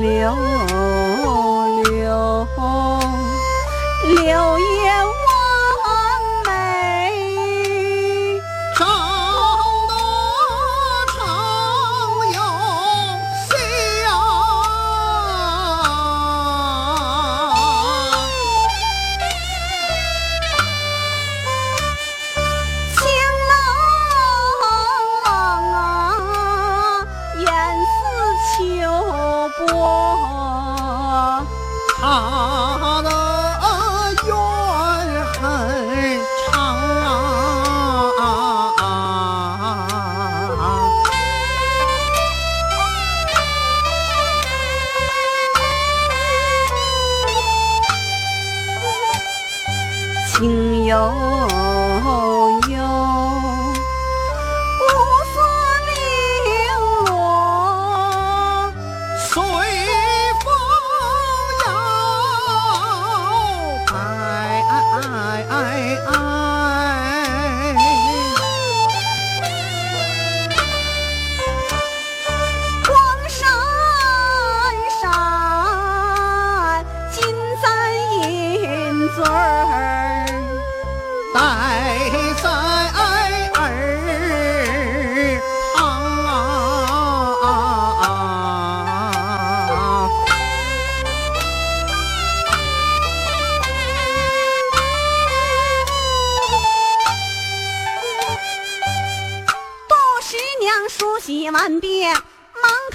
留留留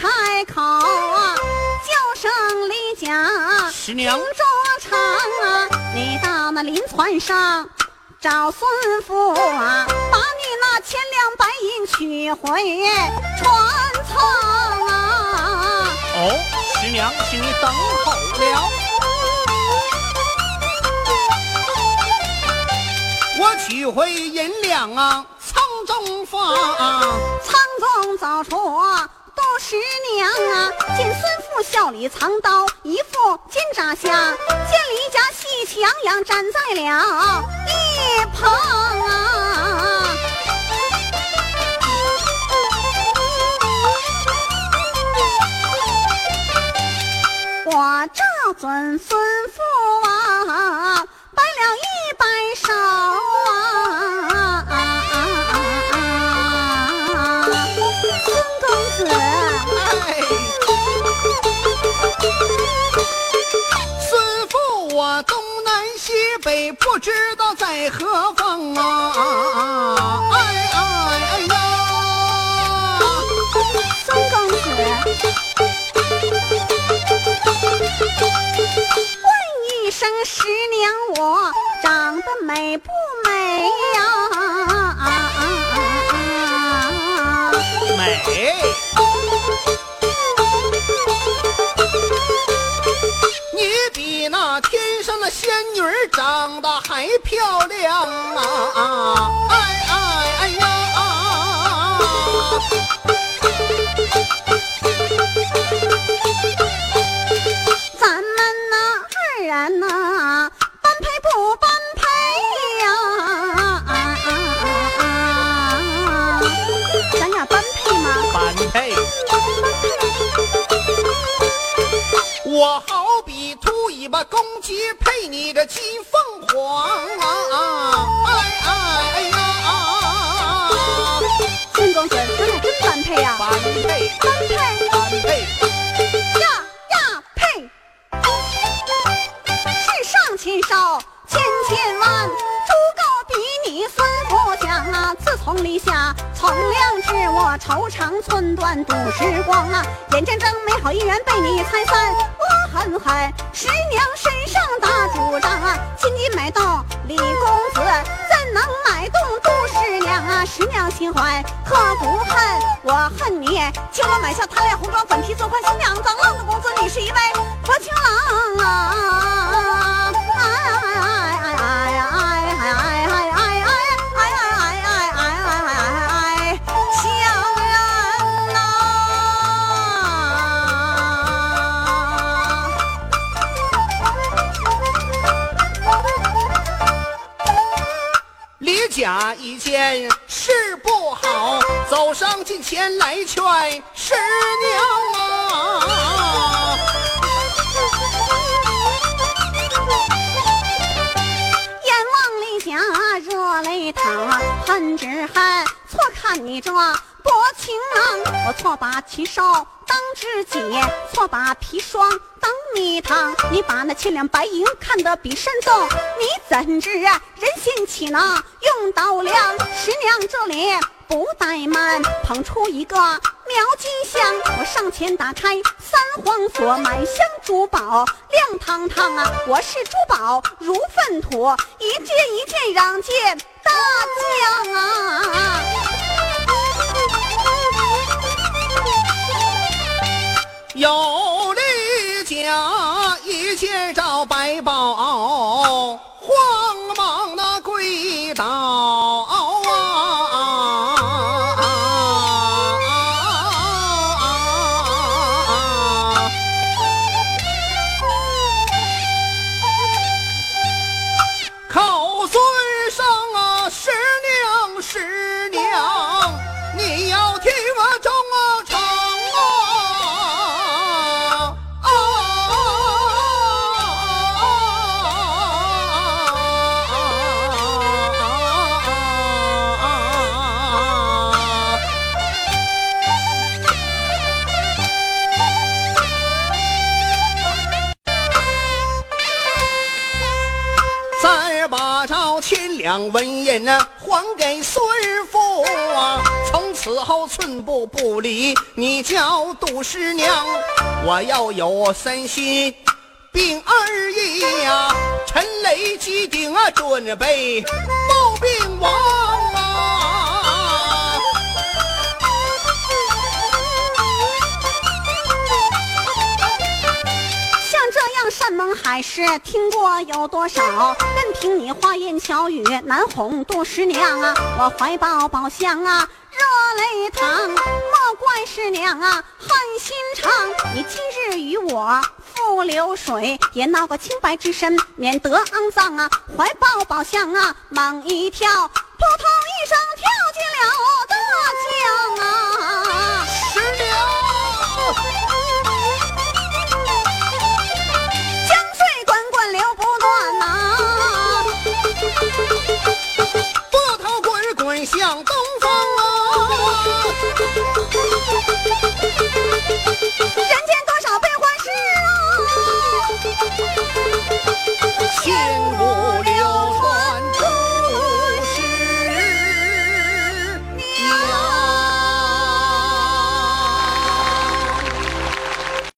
开口啊，叫声李家师娘听着唱啊，你到那临船上找孙父啊，把你那千两白银取回船舱啊。哦，十娘，请你等候了。我取回银两啊，仓中放。仓中找出杜十娘啊，见孙父笑里藏刀，一副金扎下，见李家喜气洋洋站在了一旁啊。我这准孙父啊，不知道在何方啊！哎哎哎呀！孙公子，问一声师娘，我长得美不美呀？美，长得还漂亮啊！哎哎哎呀！咱们那二人呐，般配不般配呀？咱俩般配吗？般配。我好比秃尾巴公鸡配你这金凤凰啊！哎哎哎呀！孙公子，咱俩真般配呀？般配，般配般配。我愁肠寸断度时光啊！眼睁睁美好姻缘被你拆散，我恨恨十娘身上打主张啊！千金买到李公子，怎能买动杜十娘啊？十娘心怀可不恨，我恨你，请我买下贪恋红妆粉皮做宽新娘，脏浪子公子，你是一位薄情郎啊！家一见事不好，走上近前来劝师娘啊！只恨错看你这薄情郎，我错把七少。当知己，错把砒霜当蜜糖。你把那千两白银看得比神重，你怎知人心岂能用刀量？十娘这里不怠慢，捧出一个妙金箱，我上前打开三皇锁，满箱珠宝亮堂堂啊！我是珠宝如粪土，一件一件让进！有。三把照千两纹银还给孙父啊！从此后寸步不离，你叫杜师娘。我要有三心并二意呀，陈雷机顶啊，准备冒病亡山盟海誓听过有多少？任凭你花言巧语难哄杜十娘啊！我怀抱宝箱啊，热泪淌。莫怪师娘啊，狠心肠。你今日与我赴流水，也闹个清白之身，免得肮脏啊！怀抱宝箱啊，猛一跳，扑通一声跳进了大江